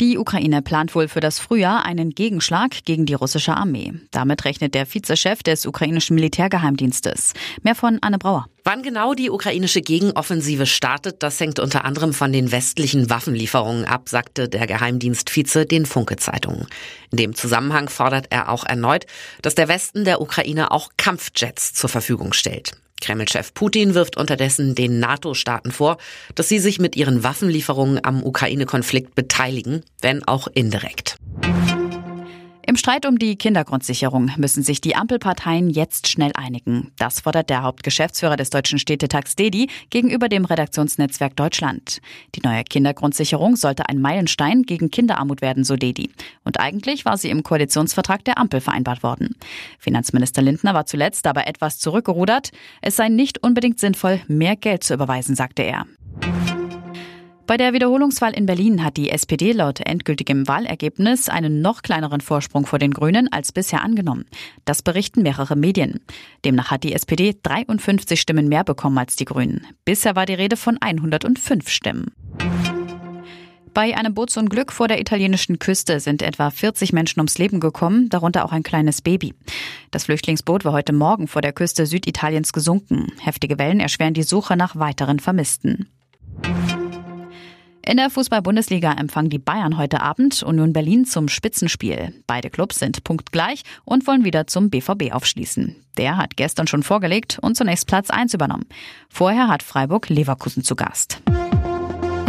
Die Ukraine plant wohl für das Frühjahr einen Gegenschlag gegen die russische Armee. Damit rechnet der Vizechef des ukrainischen Militärgeheimdienstes. Mehr von Anne Brauer. Wann genau die ukrainische Gegenoffensive startet, das hängt unter anderem von den westlichen Waffenlieferungen ab, sagte der Geheimdienstvize den Funke-Zeitungen. In dem Zusammenhang fordert er auch erneut, dass der Westen der Ukraine auch Kampfjets zur Verfügung stellt. Kreml-Chef Putin wirft unterdessen den NATO-Staaten vor, dass sie sich mit ihren Waffenlieferungen am Ukraine-Konflikt beteiligen, wenn auch indirekt. Im Streit um die Kindergrundsicherung müssen sich die Ampelparteien jetzt schnell einigen. Das fordert der Hauptgeschäftsführer des Deutschen Städtetags DEDI gegenüber dem Redaktionsnetzwerk Deutschland. Die neue Kindergrundsicherung sollte ein Meilenstein gegen Kinderarmut werden, so DEDI. Und eigentlich war sie im Koalitionsvertrag der Ampel vereinbart worden. Finanzminister Lindner war zuletzt aber etwas zurückgerudert. Es sei nicht unbedingt sinnvoll, mehr Geld zu überweisen, sagte er. Bei der Wiederholungswahl in Berlin hat die SPD laut endgültigem Wahlergebnis einen noch kleineren Vorsprung vor den Grünen als bisher angenommen. Das berichten mehrere Medien. Demnach hat die SPD 53 Stimmen mehr bekommen als die Grünen. Bisher war die Rede von 105 Stimmen. Bei einem Bootsunglück vor der italienischen Küste sind etwa 40 Menschen ums Leben gekommen, darunter auch ein kleines Baby. Das Flüchtlingsboot war heute Morgen vor der Küste Süditaliens gesunken. Heftige Wellen erschweren die Suche nach weiteren Vermissten. In der Fußball-Bundesliga empfangen die Bayern heute Abend Union Berlin zum Spitzenspiel. Beide Clubs sind punktgleich und wollen wieder zum BVB aufschließen. Der hat gestern schon vorgelegt und zunächst Platz 1 übernommen. Vorher hat Freiburg Leverkusen zu Gast.